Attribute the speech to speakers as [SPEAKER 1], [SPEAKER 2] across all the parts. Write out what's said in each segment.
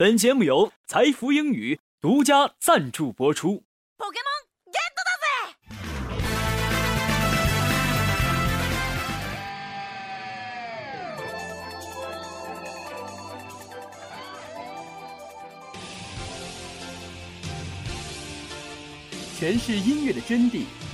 [SPEAKER 1] 本节目由财富英语独家赞助播出。诠释音乐的真谛，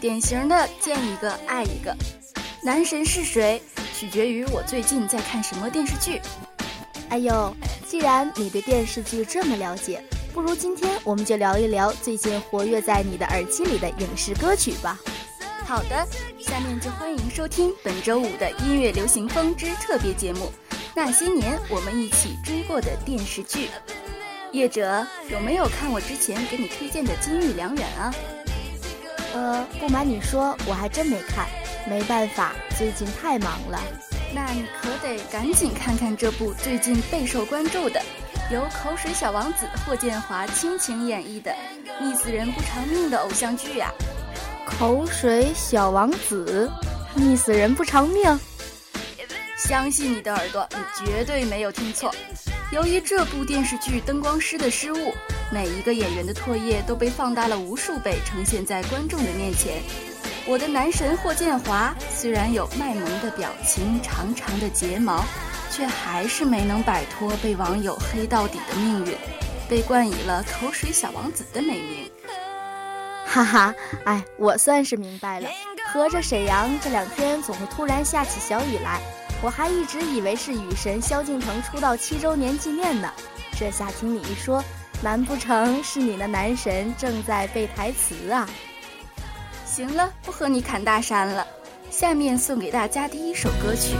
[SPEAKER 2] 典型的见一个爱一个。男神是谁，取决于我最近在看什么电视剧。
[SPEAKER 3] 哎呦。既然你对电视剧这么了解，不如今天我们就聊一聊最近活跃在你的耳机里的影视歌曲吧。
[SPEAKER 2] 好的，下面就欢迎收听本周五的音乐流行风之特别节目《那些年我们一起追过的电视剧》。叶哲，有没有看我之前给你推荐的《金玉良缘》啊？
[SPEAKER 3] 呃，不瞒你说，我还真没看，没办法，最近太忙了。
[SPEAKER 2] 那你可得赶紧看看这部最近备受关注的，由口水小王子霍建华倾情演绎的《溺死人不偿命》的偶像剧呀！
[SPEAKER 3] 口水小王子，溺死人不偿命？
[SPEAKER 2] 相信你的耳朵，你绝对没有听错。由于这部电视剧灯光师的失误，每一个演员的唾液都被放大了无数倍，呈现在观众的面前。我的男神霍建华虽然有卖萌的表情、长长的睫毛，却还是没能摆脱被网友黑到底的命运，被冠以了“口水小王子”的美名。
[SPEAKER 3] 哈哈，哎，我算是明白了，合着沈阳这两天总会突然下起小雨来，我还一直以为是雨神萧敬腾出道七周年纪念呢。这下听你一说，难不成是你的男神正在背台词啊？
[SPEAKER 2] 行了，不和你侃大山了。下面送给大家第一首歌曲。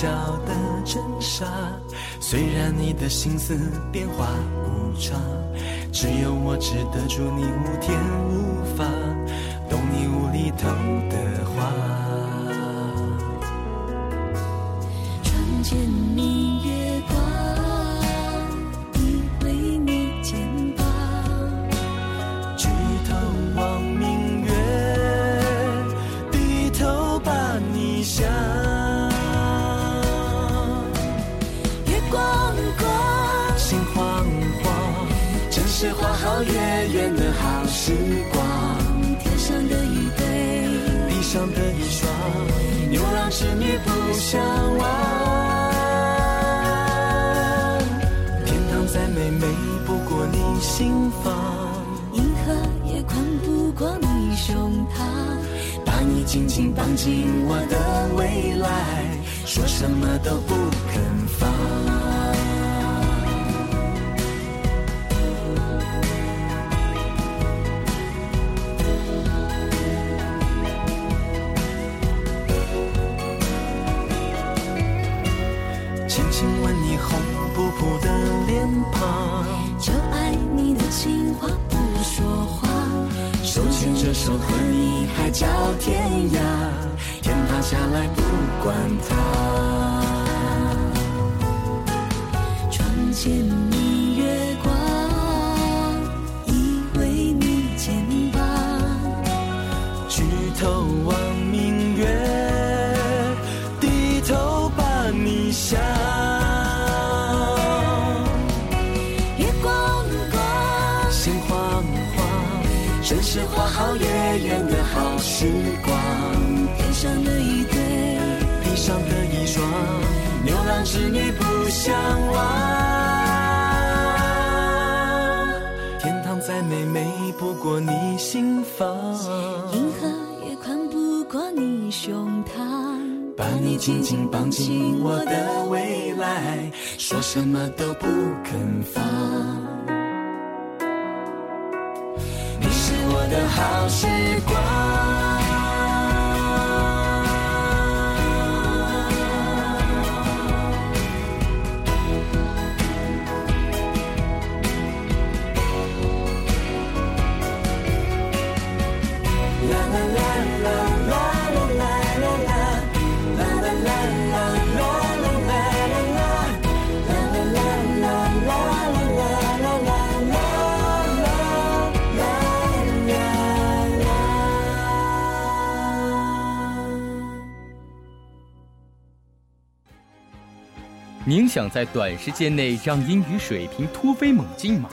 [SPEAKER 4] 生肖的真傻，虽然你的心思变化无常，只有我值得住你无天无法，懂你无厘头的话。
[SPEAKER 5] 窗前明月
[SPEAKER 4] 是花好月圆的好时光，
[SPEAKER 5] 天上的一对，
[SPEAKER 4] 地上的一双，牛郎织女不相忘。天堂再美，美不过你心房；
[SPEAKER 5] 银河也宽不过你胸膛。
[SPEAKER 4] 把你紧紧绑进我的未来，说什么都不叫天涯天塌下来不管
[SPEAKER 6] 他。窗前真是花好月圆的好时光。
[SPEAKER 5] 天上的一对，
[SPEAKER 6] 地上的一双，牛郎织女不相忘。天堂再美，美不过你心房。
[SPEAKER 5] 银河也宽不过你胸膛。
[SPEAKER 6] 把你紧紧绑进我的未来，说什么都不肯放。的好时光。
[SPEAKER 1] 您想在短时间内让英语水平突飞猛进吗？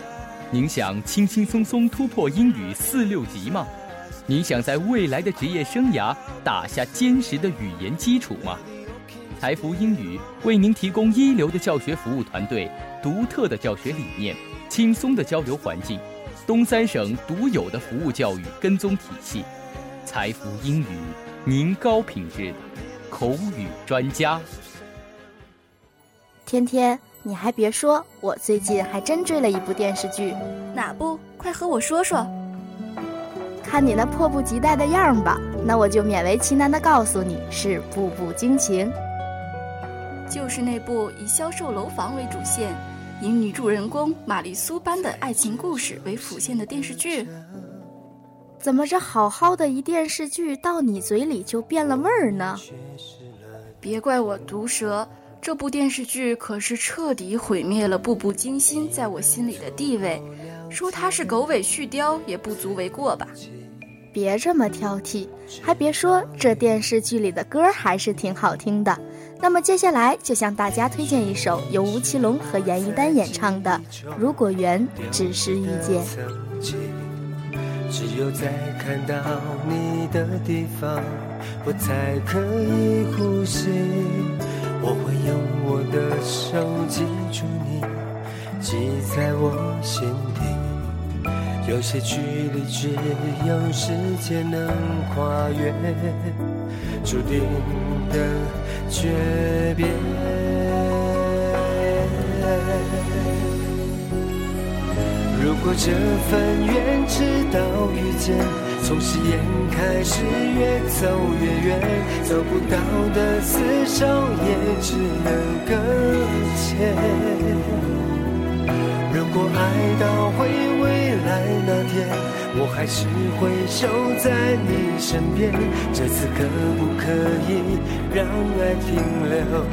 [SPEAKER 1] 您想轻轻松松突破英语四六级吗？您想在未来的职业生涯打下坚实的语言基础吗？财福英语为您提供一流的教学服务团队、独特的教学理念、轻松的交流环境、东三省独有的服务教育跟踪体系。财福英语，您高品质的口语专家。
[SPEAKER 3] 天天，你还别说，我最近还真追了一部电视剧。
[SPEAKER 2] 哪部？快和我说说。
[SPEAKER 3] 看你那迫不及待的样吧，那我就勉为其难的告诉你，是《步步惊情》。
[SPEAKER 2] 就是那部以销售楼房为主线，以女主人公玛丽苏般的爱情故事为辅线的电视剧。
[SPEAKER 3] 怎么这好好的一电视剧，到你嘴里就变了味儿呢？
[SPEAKER 2] 别怪我毒舌。这部电视剧可是彻底毁灭了《步步惊心》在我心里的地位，说它是狗尾续貂也不足为过吧。
[SPEAKER 3] 别这么挑剔，还别说，这电视剧里的歌还是挺好听的。那么接下来就向大家推荐一首由吴奇隆和严艺丹演唱的《如果缘只是遇见》。
[SPEAKER 6] 只有在看到你的地方，我才可以呼吸。我会用我的手记住你，记在我心底。有些距离只有时间能跨越，注定的诀别。如果这份缘直到遇见。从誓言开始，越走越远，走不到的厮守也只能搁浅。如果爱到回未来那天，我还是会守在你身边。这次可不可以让爱停留，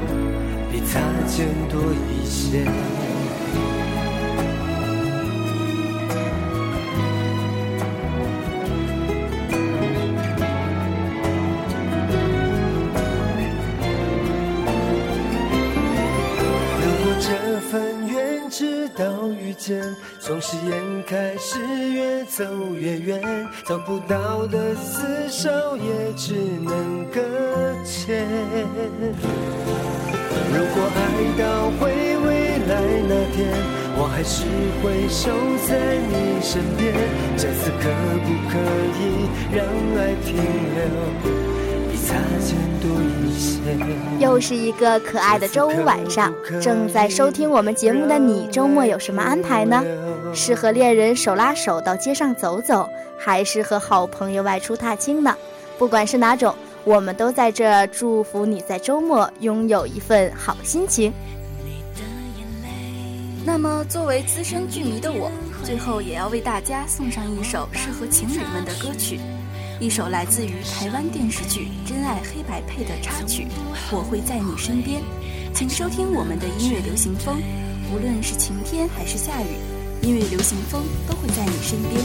[SPEAKER 6] 比擦肩多一些？从誓言开始，越走越远，找不到的厮守也只能搁浅。如果爱到回未来那天，我还是会守在你身边。这次可不可以让爱停留？
[SPEAKER 3] 又是一个可爱的周五晚上，正在收听我们节目的你，周末有什么安排呢？是和恋人手拉手到街上走走，还是和好朋友外出踏青呢？不管是哪种，我们都在这祝福你在周末拥有一份好心情。
[SPEAKER 2] 那么，作为资深剧迷的我，最后也要为大家送上一首适合情侣们的歌曲。一首来自于台湾电视剧《真爱黑白配》的插曲《我会在你身边》，请收听我们的音乐流行风，无论是晴天还是下雨，音乐流行风都会在你身边。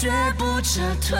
[SPEAKER 6] 绝不
[SPEAKER 5] 撤退。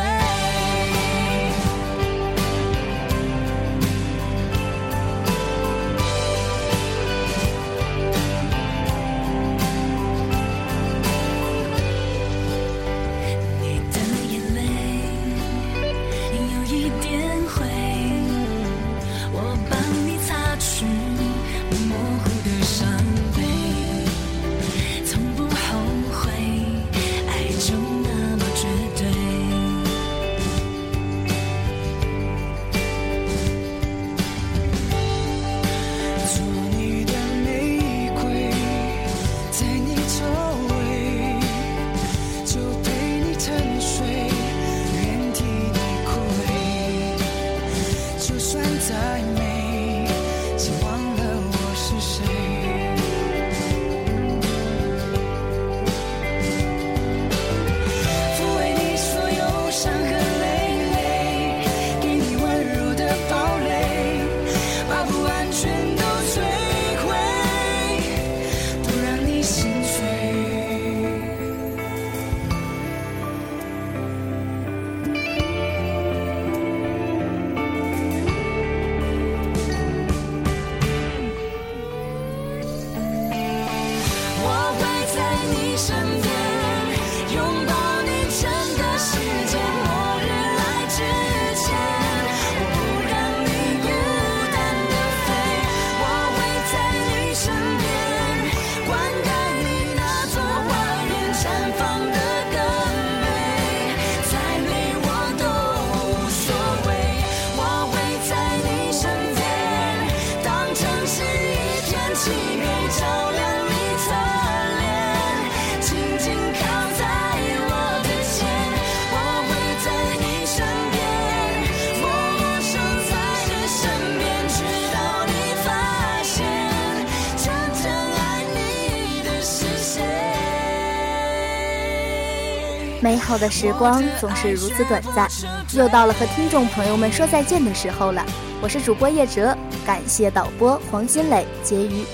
[SPEAKER 3] 美好的时光总是如此短暂，又到了和听众朋友们说再见的时候了。我是主播叶哲，感谢导播黄新磊、婕妤。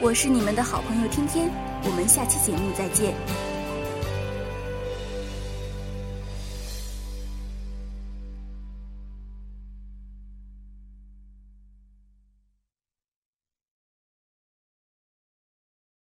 [SPEAKER 2] 我是你们的好朋友天天，我们下期节目再见。